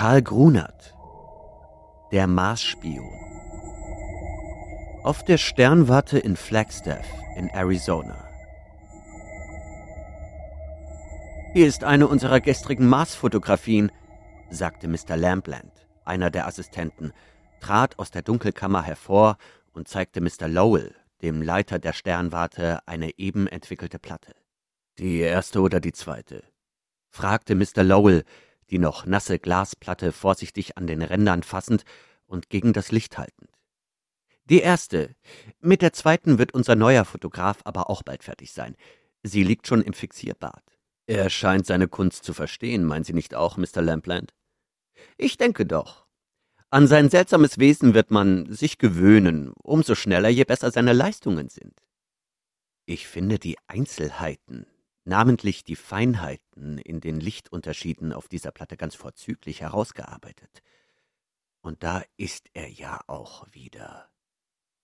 Karl Grunert, der Marsspion. Auf der Sternwarte in Flagstaff in Arizona. Hier ist eine unserer gestrigen Marsfotografien, sagte Mr. Lampland, einer der Assistenten, trat aus der Dunkelkammer hervor und zeigte Mr. Lowell, dem Leiter der Sternwarte, eine eben entwickelte Platte. Die erste oder die zweite? fragte Mr. Lowell, die noch nasse Glasplatte vorsichtig an den Rändern fassend und gegen das Licht haltend. Die erste. Mit der zweiten wird unser neuer Fotograf aber auch bald fertig sein. Sie liegt schon im Fixierbad. Er scheint seine Kunst zu verstehen, meinen Sie nicht auch, Mr. Lampland? Ich denke doch. An sein seltsames Wesen wird man sich gewöhnen, umso schneller, je besser seine Leistungen sind. Ich finde die Einzelheiten, namentlich die Feinheiten in den Lichtunterschieden auf dieser Platte ganz vorzüglich herausgearbeitet. Und da ist er ja auch wieder.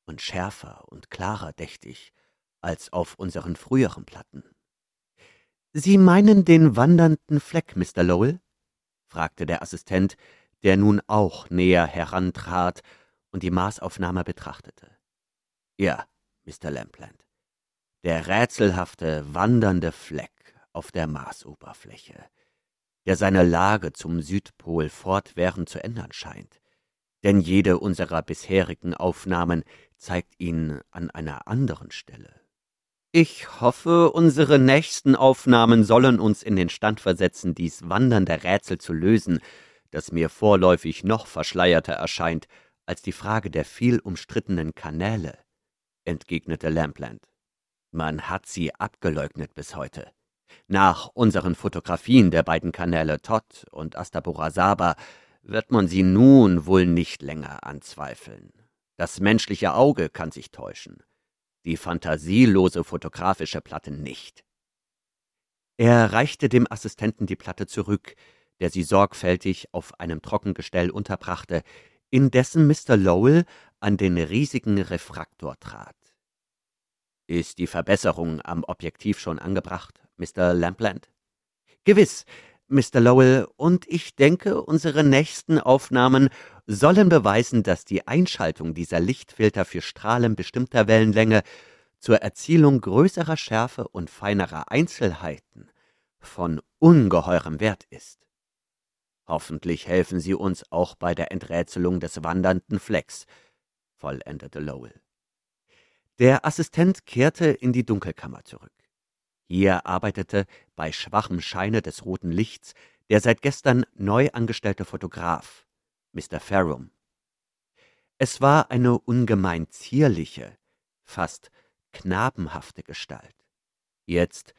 Und schärfer und klarer, dächt ich, als auf unseren früheren Platten. Sie meinen den wandernden Fleck, Mr. Lowell? fragte der Assistent, der nun auch näher herantrat und die Maßaufnahme betrachtete. Ja, Mr. Lampland, der rätselhafte, wandernde Fleck auf der Marsoberfläche, der seine Lage zum Südpol fortwährend zu ändern scheint, denn jede unserer bisherigen Aufnahmen zeigt ihn an einer anderen Stelle. Ich hoffe, unsere nächsten Aufnahmen sollen uns in den Stand versetzen, dies wandernde Rätsel zu lösen, das mir vorläufig noch verschleierter erscheint als die Frage der viel umstrittenen Kanäle, entgegnete Lampland. Man hat sie abgeleugnet bis heute. Nach unseren Fotografien der beiden Kanäle Todd und Astaborasaba wird man sie nun wohl nicht länger anzweifeln. Das menschliche Auge kann sich täuschen, die fantasielose fotografische Platte nicht. Er reichte dem Assistenten die Platte zurück, der sie sorgfältig auf einem Trockengestell unterbrachte, indessen Mr. Lowell an den riesigen Refraktor trat. Ist die Verbesserung am Objektiv schon angebracht, Mr. Lampland? Gewiss, Mr. Lowell, und ich denke, unsere nächsten Aufnahmen sollen beweisen, dass die Einschaltung dieser Lichtfilter für Strahlen bestimmter Wellenlänge zur Erzielung größerer Schärfe und feinerer Einzelheiten von ungeheurem Wert ist. Hoffentlich helfen Sie uns auch bei der Enträtselung des wandernden Flecks, vollendete Lowell. Der Assistent kehrte in die Dunkelkammer zurück. Hier arbeitete bei schwachem Scheine des roten Lichts der seit gestern neu angestellte Fotograf, Mr. Farum. Es war eine ungemein zierliche, fast knabenhafte Gestalt. Jetzt,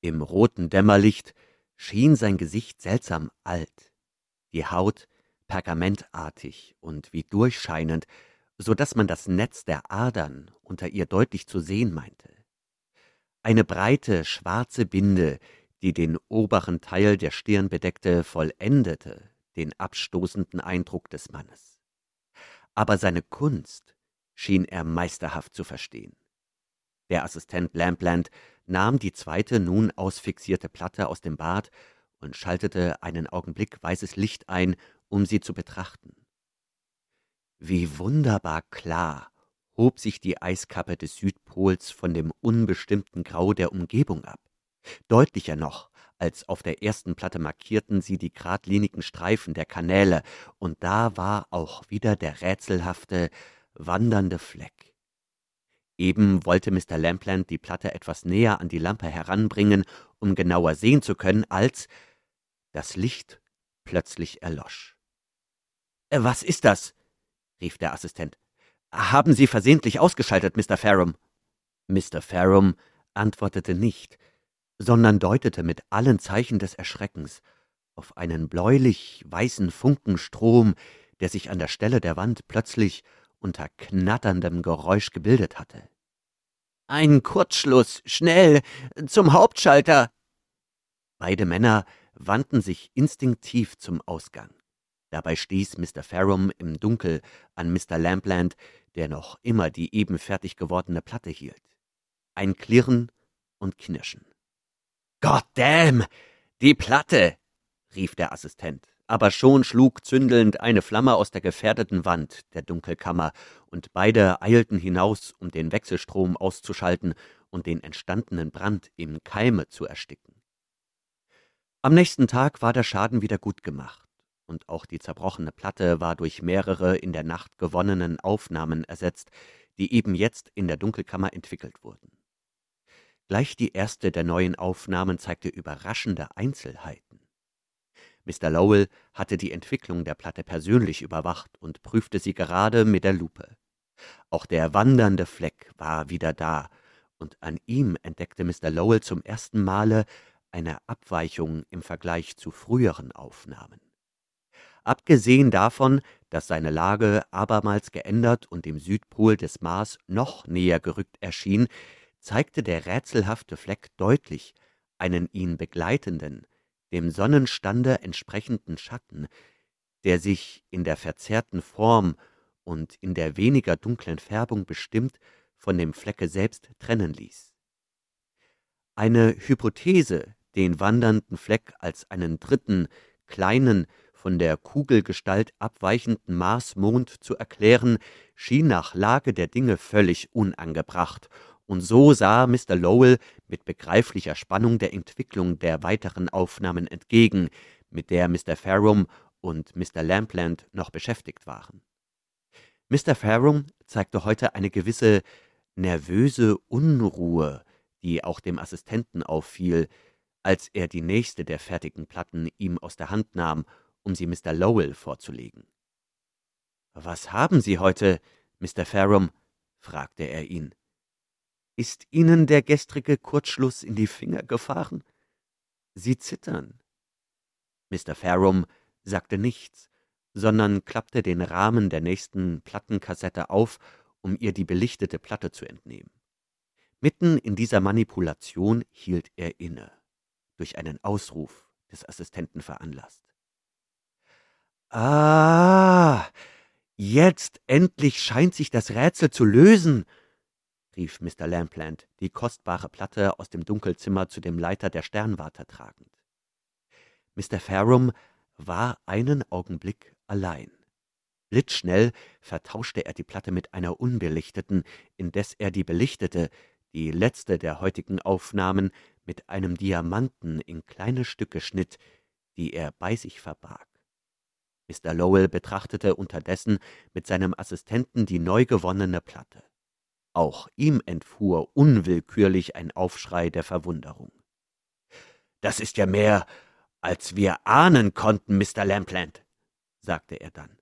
im roten Dämmerlicht, schien sein Gesicht seltsam alt die Haut pergamentartig und wie durchscheinend, so dass man das Netz der Adern unter ihr deutlich zu sehen meinte. Eine breite, schwarze Binde, die den oberen Teil der Stirn bedeckte, vollendete den abstoßenden Eindruck des Mannes. Aber seine Kunst schien er meisterhaft zu verstehen. Der Assistent Lampland nahm die zweite nun ausfixierte Platte aus dem Bad und schaltete einen Augenblick weißes Licht ein, um sie zu betrachten. Wie wunderbar klar hob sich die Eiskappe des Südpols von dem unbestimmten Grau der Umgebung ab. Deutlicher noch als auf der ersten Platte markierten sie die geradlinigen Streifen der Kanäle, und da war auch wieder der rätselhafte, wandernde Fleck. Eben wollte Mr. Lampland die Platte etwas näher an die Lampe heranbringen, um genauer sehen zu können, als das Licht plötzlich erlosch. Äh, was ist das? Rief der Assistent. Haben Sie versehentlich ausgeschaltet, Mr. Farum? Mr. Farum antwortete nicht, sondern deutete mit allen Zeichen des Erschreckens auf einen bläulich weißen Funkenstrom, der sich an der Stelle der Wand plötzlich unter knatterndem Geräusch gebildet hatte. Ein Kurzschluss, schnell, zum Hauptschalter. Beide Männer wandten sich instinktiv zum Ausgang. Dabei stieß Mr. Farum im Dunkel an Mr. Lampland, der noch immer die eben fertig gewordene Platte hielt. Ein Klirren und Knirschen. God damn! Die Platte! rief der Assistent, aber schon schlug zündelnd eine Flamme aus der gefährdeten Wand der Dunkelkammer, und beide eilten hinaus, um den Wechselstrom auszuschalten und den entstandenen Brand im Keime zu ersticken. Am nächsten Tag war der Schaden wieder gut gemacht, und auch die zerbrochene Platte war durch mehrere in der Nacht gewonnenen Aufnahmen ersetzt, die eben jetzt in der Dunkelkammer entwickelt wurden. Gleich die erste der neuen Aufnahmen zeigte überraschende Einzelheiten. Mr. Lowell hatte die Entwicklung der Platte persönlich überwacht und prüfte sie gerade mit der Lupe. Auch der wandernde Fleck war wieder da, und an ihm entdeckte Mr. Lowell zum ersten Male eine Abweichung im Vergleich zu früheren Aufnahmen. Abgesehen davon, dass seine Lage abermals geändert und dem Südpol des Mars noch näher gerückt erschien, zeigte der rätselhafte Fleck deutlich einen ihn begleitenden, dem Sonnenstande entsprechenden Schatten, der sich in der verzerrten Form und in der weniger dunklen Färbung bestimmt von dem Flecke selbst trennen ließ. Eine Hypothese, den wandernden Fleck als einen dritten, kleinen, von der Kugelgestalt abweichenden Marsmond zu erklären, schien nach Lage der Dinge völlig unangebracht, und so sah Mr. Lowell mit begreiflicher Spannung der Entwicklung der weiteren Aufnahmen entgegen, mit der Mr. Farum und Mr. Lampland noch beschäftigt waren. Mr. Farum zeigte heute eine gewisse nervöse Unruhe, die auch dem Assistenten auffiel, als er die nächste der fertigen Platten ihm aus der Hand nahm, um sie Mr. Lowell vorzulegen. Was haben Sie heute, Mr. Farum? fragte er ihn. Ist Ihnen der gestrige Kurzschluss in die Finger gefahren? Sie zittern. Mr. Farum sagte nichts, sondern klappte den Rahmen der nächsten Plattenkassette auf, um ihr die belichtete Platte zu entnehmen. Mitten in dieser Manipulation hielt er inne durch einen Ausruf des Assistenten veranlasst. Ah, jetzt endlich scheint sich das Rätsel zu lösen, rief Mr. Lampland, die kostbare Platte aus dem Dunkelzimmer zu dem Leiter der Sternwarte tragend. Mr. Farum war einen Augenblick allein. Blitzschnell vertauschte er die Platte mit einer unbelichteten, indes er die belichtete, die letzte der heutigen Aufnahmen, mit einem Diamanten in kleine Stücke schnitt, die er bei sich verbarg. Mr. Lowell betrachtete unterdessen mit seinem Assistenten die neu gewonnene Platte. Auch ihm entfuhr unwillkürlich ein Aufschrei der Verwunderung. Das ist ja mehr, als wir ahnen konnten, Mr. Lampland, sagte er dann,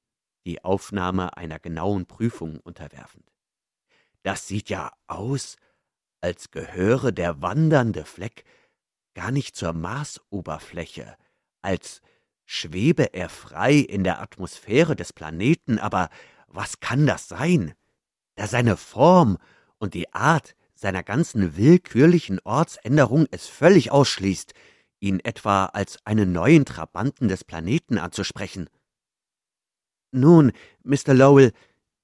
die Aufnahme einer genauen Prüfung unterwerfend. Das sieht ja aus, als gehöre der wandernde Fleck gar nicht zur Marsoberfläche, als schwebe er frei in der Atmosphäre des Planeten, aber was kann das sein? Da seine Form und die Art seiner ganzen willkürlichen Ortsänderung es völlig ausschließt, ihn etwa als einen neuen Trabanten des Planeten anzusprechen. Nun, Mr. Lowell,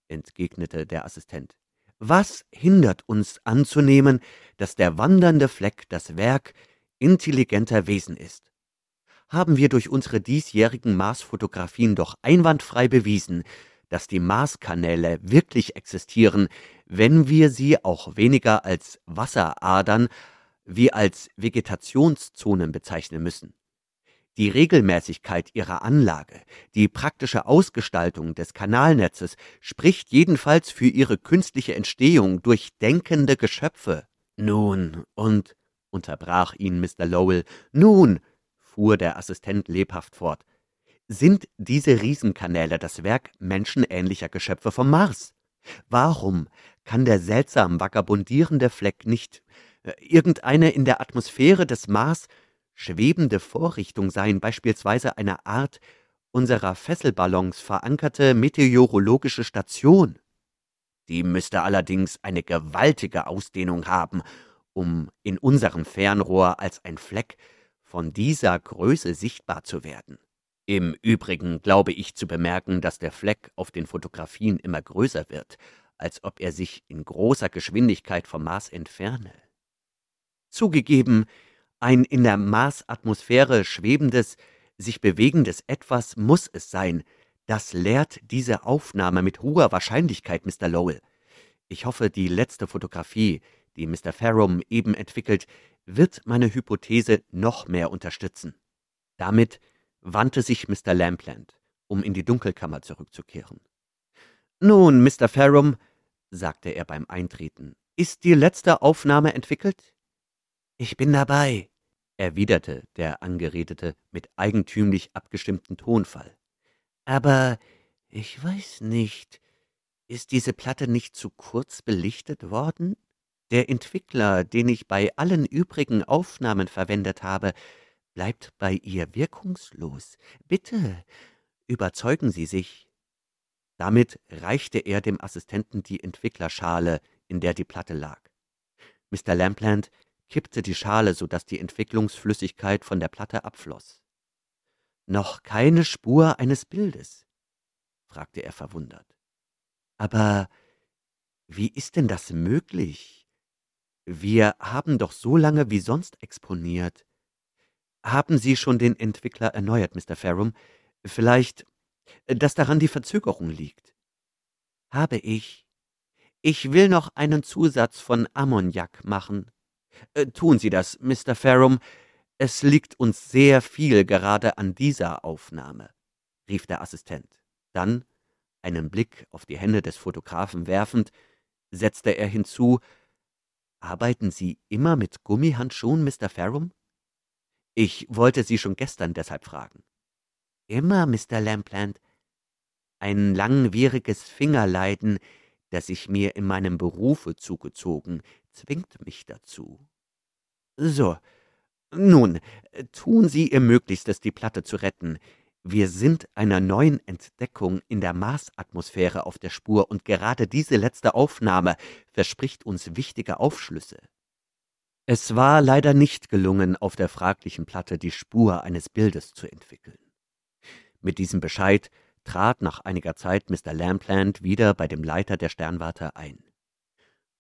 entgegnete der Assistent, was hindert uns anzunehmen, dass der wandernde Fleck das Werk intelligenter Wesen ist? Haben wir durch unsere diesjährigen Marsfotografien doch einwandfrei bewiesen, dass die Marskanäle wirklich existieren, wenn wir sie auch weniger als Wasseradern wie als Vegetationszonen bezeichnen müssen. Die Regelmäßigkeit ihrer Anlage, die praktische Ausgestaltung des Kanalnetzes spricht jedenfalls für ihre künstliche Entstehung durch denkende Geschöpfe. Nun, und, unterbrach ihn Mr. Lowell, nun, fuhr der Assistent lebhaft fort, sind diese Riesenkanäle das Werk menschenähnlicher Geschöpfe vom Mars? Warum kann der seltsam vagabundierende Fleck nicht äh, irgendeine in der Atmosphäre des Mars schwebende Vorrichtung seien beispielsweise eine Art unserer Fesselballons verankerte meteorologische Station. Die müsste allerdings eine gewaltige Ausdehnung haben, um in unserem Fernrohr als ein Fleck von dieser Größe sichtbar zu werden. Im Übrigen glaube ich zu bemerken, dass der Fleck auf den Fotografien immer größer wird, als ob er sich in großer Geschwindigkeit vom Mars entferne. Zugegeben, ein in der Marsatmosphäre schwebendes, sich bewegendes Etwas muss es sein. Das lehrt diese Aufnahme mit hoher Wahrscheinlichkeit, Mr. Lowell. Ich hoffe, die letzte Fotografie, die Mr. Farum eben entwickelt, wird meine Hypothese noch mehr unterstützen. Damit wandte sich Mr. Lampland, um in die Dunkelkammer zurückzukehren. Nun, Mr. Farum, sagte er beim Eintreten, ist die letzte Aufnahme entwickelt? Ich bin dabei, erwiderte der Angeredete mit eigentümlich abgestimmtem Tonfall. Aber ich weiß nicht, ist diese Platte nicht zu kurz belichtet worden? Der Entwickler, den ich bei allen übrigen Aufnahmen verwendet habe, bleibt bei ihr wirkungslos. Bitte, überzeugen Sie sich. Damit reichte er dem Assistenten die Entwicklerschale, in der die Platte lag. Mr. Lampland kippte die Schale, so dass die Entwicklungsflüssigkeit von der Platte abfloß. Noch keine Spur eines Bildes? fragte er verwundert. Aber wie ist denn das möglich? Wir haben doch so lange wie sonst exponiert. Haben Sie schon den Entwickler erneuert, Mr. Farum? Vielleicht, dass daran die Verzögerung liegt. Habe ich. Ich will noch einen Zusatz von Ammoniak machen. Äh, tun Sie das, Mr. Farum. Es liegt uns sehr viel gerade an dieser Aufnahme, rief der Assistent. Dann, einen Blick auf die Hände des Fotografen werfend, setzte er hinzu Arbeiten Sie immer mit Gummihandschuhen, Mr. Farum? Ich wollte Sie schon gestern deshalb fragen. Immer, Mr. Lampland. Ein langwieriges Fingerleiden, das ich mir in meinem Berufe zugezogen, zwingt mich dazu. So, nun, tun Sie Ihr Möglichstes, die Platte zu retten. Wir sind einer neuen Entdeckung in der Marsatmosphäre auf der Spur, und gerade diese letzte Aufnahme verspricht uns wichtige Aufschlüsse. Es war leider nicht gelungen, auf der fraglichen Platte die Spur eines Bildes zu entwickeln. Mit diesem Bescheid trat nach einiger Zeit Mr. Lampland wieder bei dem Leiter der Sternwarte ein.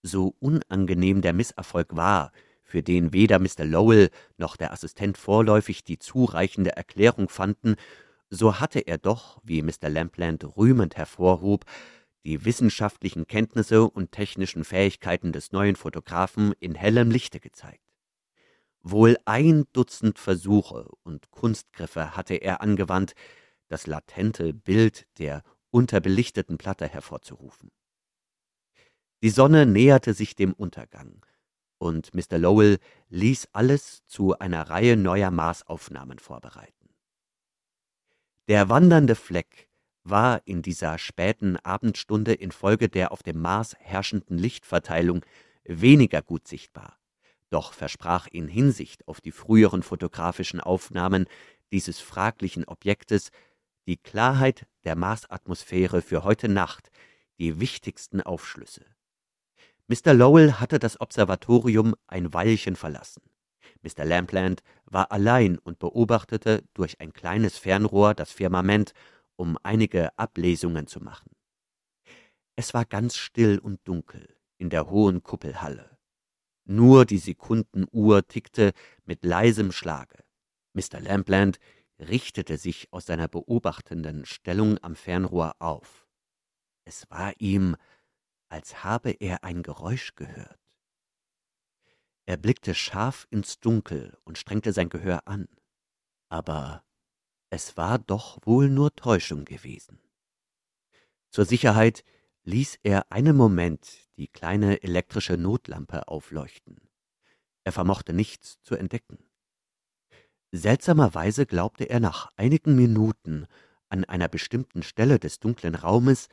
So unangenehm der Misserfolg war, für den weder Mr. Lowell noch der Assistent vorläufig die zureichende Erklärung fanden, so hatte er doch, wie Mr. Lampland rühmend hervorhob, die wissenschaftlichen Kenntnisse und technischen Fähigkeiten des neuen Fotografen in hellem Lichte gezeigt. Wohl ein Dutzend Versuche und Kunstgriffe hatte er angewandt, das latente Bild der unterbelichteten Platte hervorzurufen. Die Sonne näherte sich dem Untergang, und Mr. Lowell ließ alles zu einer Reihe neuer Marsaufnahmen vorbereiten. Der wandernde Fleck war in dieser späten Abendstunde infolge der auf dem Mars herrschenden Lichtverteilung weniger gut sichtbar, doch versprach in Hinsicht auf die früheren fotografischen Aufnahmen dieses fraglichen Objektes die Klarheit der Marsatmosphäre für heute Nacht die wichtigsten Aufschlüsse. Mr. Lowell hatte das Observatorium ein Weilchen verlassen. Mr. Lampland war allein und beobachtete durch ein kleines Fernrohr das Firmament, um einige Ablesungen zu machen. Es war ganz still und dunkel in der hohen Kuppelhalle. Nur die Sekundenuhr tickte mit leisem Schlage. Mr. Lampland richtete sich aus seiner beobachtenden Stellung am Fernrohr auf. Es war ihm, als habe er ein Geräusch gehört. Er blickte scharf ins Dunkel und strengte sein Gehör an, aber es war doch wohl nur Täuschung gewesen. Zur Sicherheit ließ er einen Moment die kleine elektrische Notlampe aufleuchten. Er vermochte nichts zu entdecken. Seltsamerweise glaubte er nach einigen Minuten an einer bestimmten Stelle des dunklen Raumes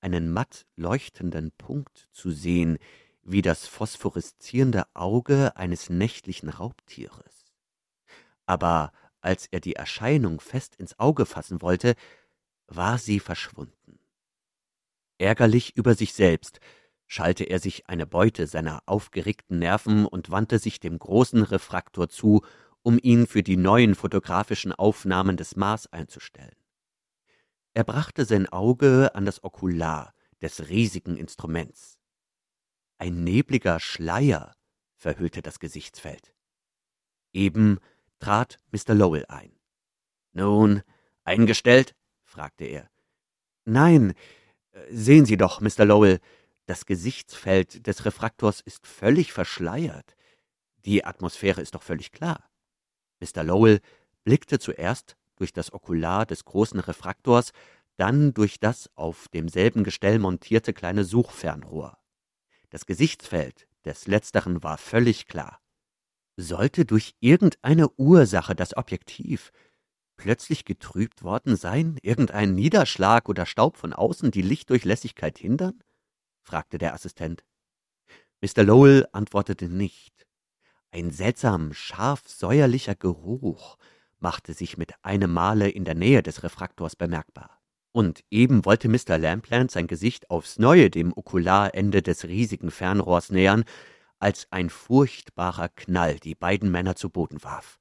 einen matt leuchtenden Punkt zu sehen, wie das phosphoreszierende Auge eines nächtlichen Raubtieres. Aber als er die Erscheinung fest ins Auge fassen wollte, war sie verschwunden. Ärgerlich über sich selbst schalt er sich eine Beute seiner aufgeregten Nerven und wandte sich dem großen Refraktor zu, um ihn für die neuen fotografischen Aufnahmen des Mars einzustellen. Er brachte sein Auge an das Okular des riesigen Instruments. Ein nebliger Schleier verhüllte das Gesichtsfeld. Eben trat Mr. Lowell ein. Nun, eingestellt? fragte er. Nein, sehen Sie doch, Mr. Lowell, das Gesichtsfeld des Refraktors ist völlig verschleiert. Die Atmosphäre ist doch völlig klar. Mr. Lowell blickte zuerst durch das Okular des großen Refraktors, dann durch das auf demselben Gestell montierte kleine Suchfernrohr. Das Gesichtsfeld des letzteren war völlig klar. Sollte durch irgendeine Ursache das Objektiv plötzlich getrübt worden sein, irgendein Niederschlag oder Staub von außen die Lichtdurchlässigkeit hindern? fragte der Assistent. Mr. Lowell antwortete nicht. Ein seltsam scharf säuerlicher Geruch machte sich mit einem Male in der Nähe des Refraktors bemerkbar. Und eben wollte Mr. Lampland sein Gesicht aufs Neue dem Okularende des riesigen Fernrohrs nähern, als ein furchtbarer Knall die beiden Männer zu Boden warf.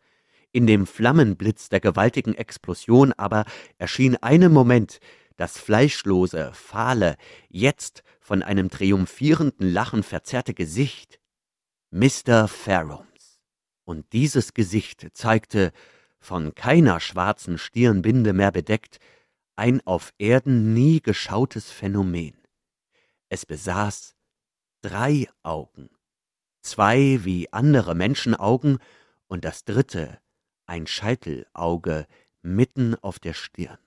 In dem Flammenblitz der gewaltigen Explosion aber erschien einen Moment das fleischlose, fahle, jetzt von einem triumphierenden Lachen verzerrte Gesicht Mr. Farrums. Und dieses Gesicht zeigte, von keiner schwarzen Stirnbinde mehr bedeckt, ein auf Erden nie geschautes Phänomen. Es besaß drei Augen, zwei wie andere Menschenaugen und das dritte ein Scheitelauge mitten auf der Stirn.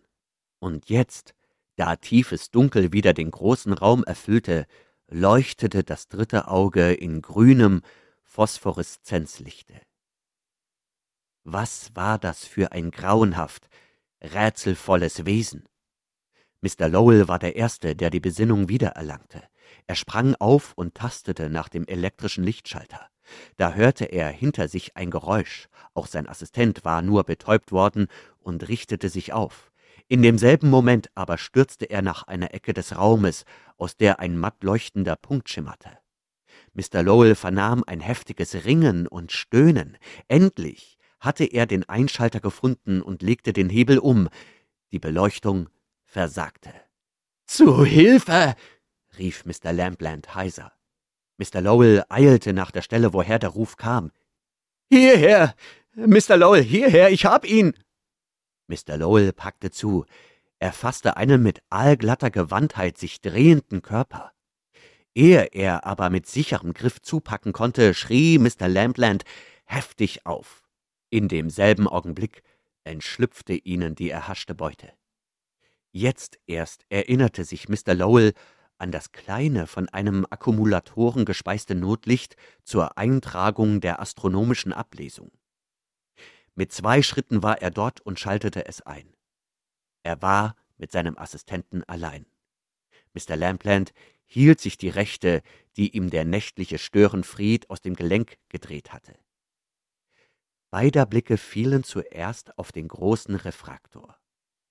Und jetzt, da tiefes Dunkel wieder den großen Raum erfüllte, leuchtete das dritte Auge in grünem Phosphoreszenzlichte. Was war das für ein grauenhaft, rätselvolles Wesen? Mr. Lowell war der Erste, der die Besinnung wiedererlangte. Er sprang auf und tastete nach dem elektrischen Lichtschalter. Da hörte er hinter sich ein Geräusch, auch sein Assistent war nur betäubt worden und richtete sich auf. In demselben Moment aber stürzte er nach einer Ecke des Raumes, aus der ein matt leuchtender Punkt schimmerte. Mr. Lowell vernahm ein heftiges Ringen und Stöhnen. Endlich hatte er den Einschalter gefunden und legte den Hebel um. Die Beleuchtung versagte. Zu Hilfe! rief Mr. Lampland heiser. Mr. Lowell eilte nach der Stelle, woher der Ruf kam. Hierher! Mr. Lowell, hierher, ich hab ihn! Mr. Lowell packte zu. Er fasste einen mit allglatter Gewandtheit sich drehenden Körper. Ehe er aber mit sicherem Griff zupacken konnte, schrie Mr. Lampland heftig auf. In demselben Augenblick entschlüpfte ihnen die erhaschte Beute. Jetzt erst erinnerte sich Mr. Lowell an das kleine, von einem Akkumulatoren gespeiste Notlicht zur Eintragung der astronomischen Ablesung. Mit zwei Schritten war er dort und schaltete es ein. Er war mit seinem Assistenten allein. Mr. Lampland hielt sich die Rechte, die ihm der nächtliche Störenfried aus dem Gelenk gedreht hatte. Beider Blicke fielen zuerst auf den großen Refraktor.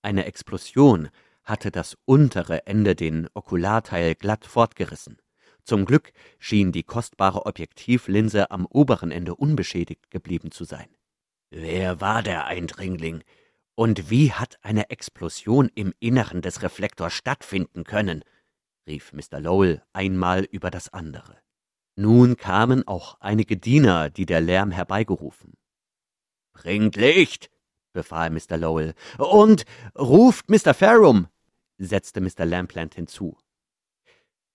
Eine Explosion hatte das untere Ende den Okularteil glatt fortgerissen. Zum Glück schien die kostbare Objektivlinse am oberen Ende unbeschädigt geblieben zu sein. Wer war der Eindringling? Und wie hat eine Explosion im Inneren des Reflektors stattfinden können? rief Mr. Lowell einmal über das andere. Nun kamen auch einige Diener, die der Lärm herbeigerufen. Bringt Licht, befahl Mr. Lowell, und ruft Mr. Farum, setzte Mr. Lampland hinzu.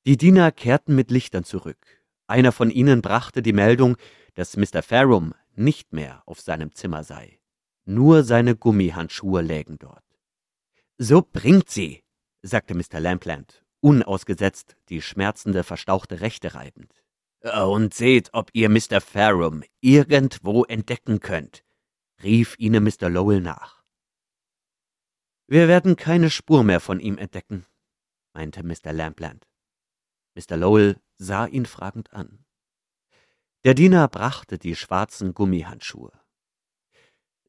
Die Diener kehrten mit Lichtern zurück. Einer von ihnen brachte die Meldung, dass Mr. Farum nicht mehr auf seinem Zimmer sei. Nur seine Gummihandschuhe lägen dort. So bringt sie, sagte Mr. Lampland, unausgesetzt die schmerzende, verstauchte Rechte reibend. Und seht, ob ihr Mr. Farum irgendwo entdecken könnt, rief ihnen Mr. Lowell nach. Wir werden keine Spur mehr von ihm entdecken, meinte Mr. Lampland. Mr. Lowell sah ihn fragend an. Der Diener brachte die schwarzen Gummihandschuhe.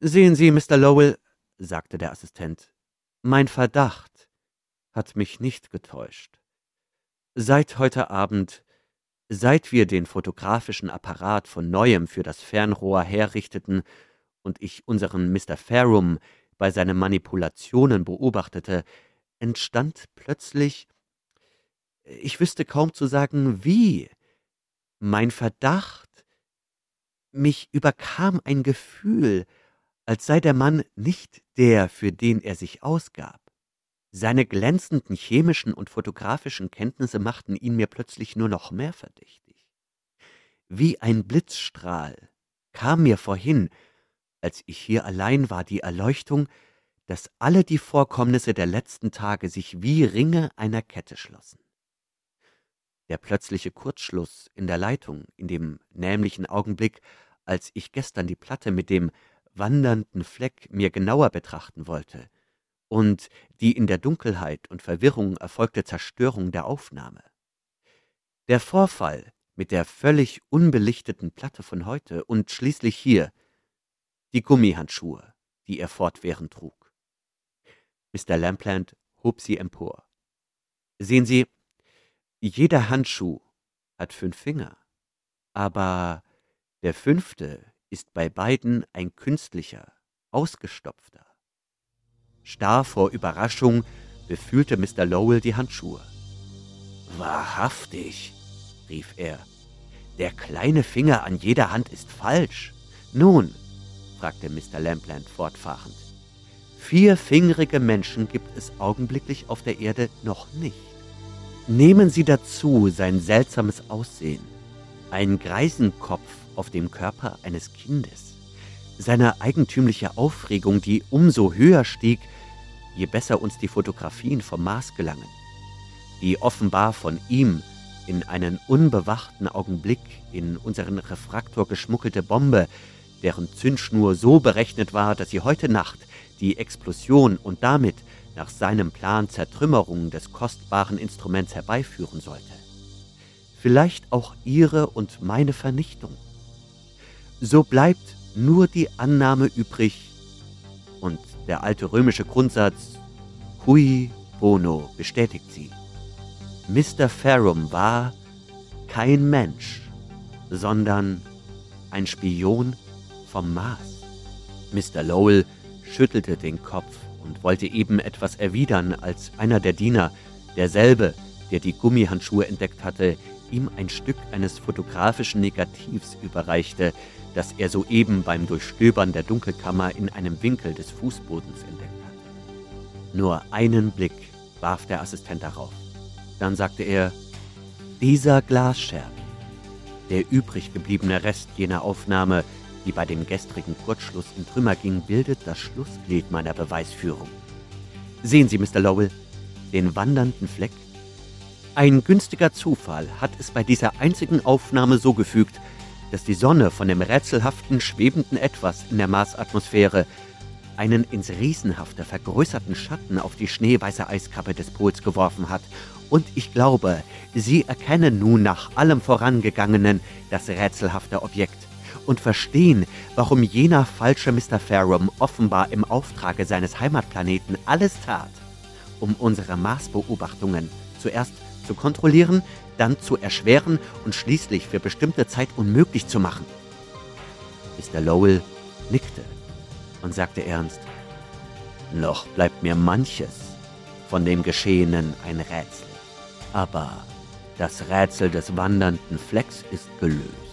Sehen Sie, Mr. Lowell, sagte der Assistent, mein Verdacht hat mich nicht getäuscht. Seit heute Abend, seit wir den fotografischen Apparat von neuem für das Fernrohr herrichteten und ich unseren Mr. Farum bei seinen Manipulationen beobachtete, entstand plötzlich, ich wüsste kaum zu sagen wie, mein Verdacht, mich überkam ein Gefühl, als sei der Mann nicht der, für den er sich ausgab. Seine glänzenden chemischen und fotografischen Kenntnisse machten ihn mir plötzlich nur noch mehr verdächtig. Wie ein Blitzstrahl kam mir vorhin, als ich hier allein war, die Erleuchtung, dass alle die Vorkommnisse der letzten Tage sich wie Ringe einer Kette schlossen. Der plötzliche Kurzschluss in der Leitung, in dem nämlichen Augenblick, als ich gestern die Platte mit dem wandernden Fleck mir genauer betrachten wollte, und die in der Dunkelheit und Verwirrung erfolgte Zerstörung der Aufnahme. Der Vorfall mit der völlig unbelichteten Platte von heute und schließlich hier die Gummihandschuhe, die er fortwährend trug. Mr. Lampland hob sie empor. Sehen Sie, jeder Handschuh hat fünf Finger, aber der fünfte ist bei beiden ein künstlicher, ausgestopfter. Starr vor Überraschung befühlte Mr. Lowell die Handschuhe. Wahrhaftig, rief er, der kleine Finger an jeder Hand ist falsch. Nun, fragte Mr. Lampland fortfahrend, vierfingerige Menschen gibt es augenblicklich auf der Erde noch nicht. Nehmen Sie dazu sein seltsames Aussehen, einen Greisenkopf auf dem Körper eines Kindes, seine eigentümliche Aufregung, die umso höher stieg, je besser uns die Fotografien vom Mars gelangen, die offenbar von ihm in einen unbewachten Augenblick in unseren Refraktor geschmuggelte Bombe, deren Zündschnur so berechnet war, dass sie heute Nacht die Explosion und damit nach seinem Plan Zertrümmerung des kostbaren Instruments herbeiführen sollte. Vielleicht auch ihre und meine Vernichtung. So bleibt nur die Annahme übrig, und der alte römische Grundsatz Cui bono bestätigt sie. Mr. Farum war kein Mensch, sondern ein Spion vom Mars. Mr. Lowell schüttelte den Kopf und wollte eben etwas erwidern, als einer der Diener, derselbe, der die Gummihandschuhe entdeckt hatte, ihm ein Stück eines fotografischen Negativs überreichte, das er soeben beim Durchstöbern der Dunkelkammer in einem Winkel des Fußbodens entdeckt hatte. Nur einen Blick warf der Assistent darauf. Dann sagte er, dieser Glasscherben, der übrig gebliebene Rest jener Aufnahme, die bei dem gestrigen Kurzschluss in Trümmer ging, bildet das Schlussglied meiner Beweisführung. Sehen Sie, Mr. Lowell, den wandernden Fleck? Ein günstiger Zufall hat es bei dieser einzigen Aufnahme so gefügt, dass die Sonne von dem rätselhaften, schwebenden Etwas in der Marsatmosphäre einen ins Riesenhafte vergrößerten Schatten auf die schneeweiße Eiskappe des Pols geworfen hat und ich glaube, Sie erkennen nun nach allem Vorangegangenen das rätselhafte Objekt und verstehen, warum jener falsche Mr. Farum offenbar im Auftrage seines Heimatplaneten alles tat, um unsere Marsbeobachtungen zuerst zu kontrollieren, dann zu erschweren und schließlich für bestimmte Zeit unmöglich zu machen. Mr. Lowell nickte und sagte ernst, noch bleibt mir manches von dem Geschehenen ein Rätsel. Aber das Rätsel des wandernden Flecks ist gelöst.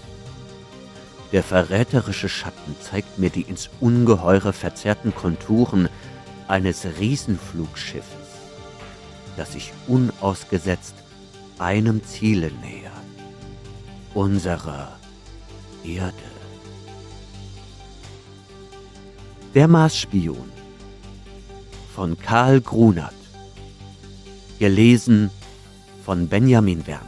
Der verräterische Schatten zeigt mir die ins Ungeheure verzerrten Konturen eines Riesenflugschiffes, das sich unausgesetzt einem Ziele nähert, unserer Erde. Der Marsspion von Karl Grunert, gelesen von Benjamin Werner.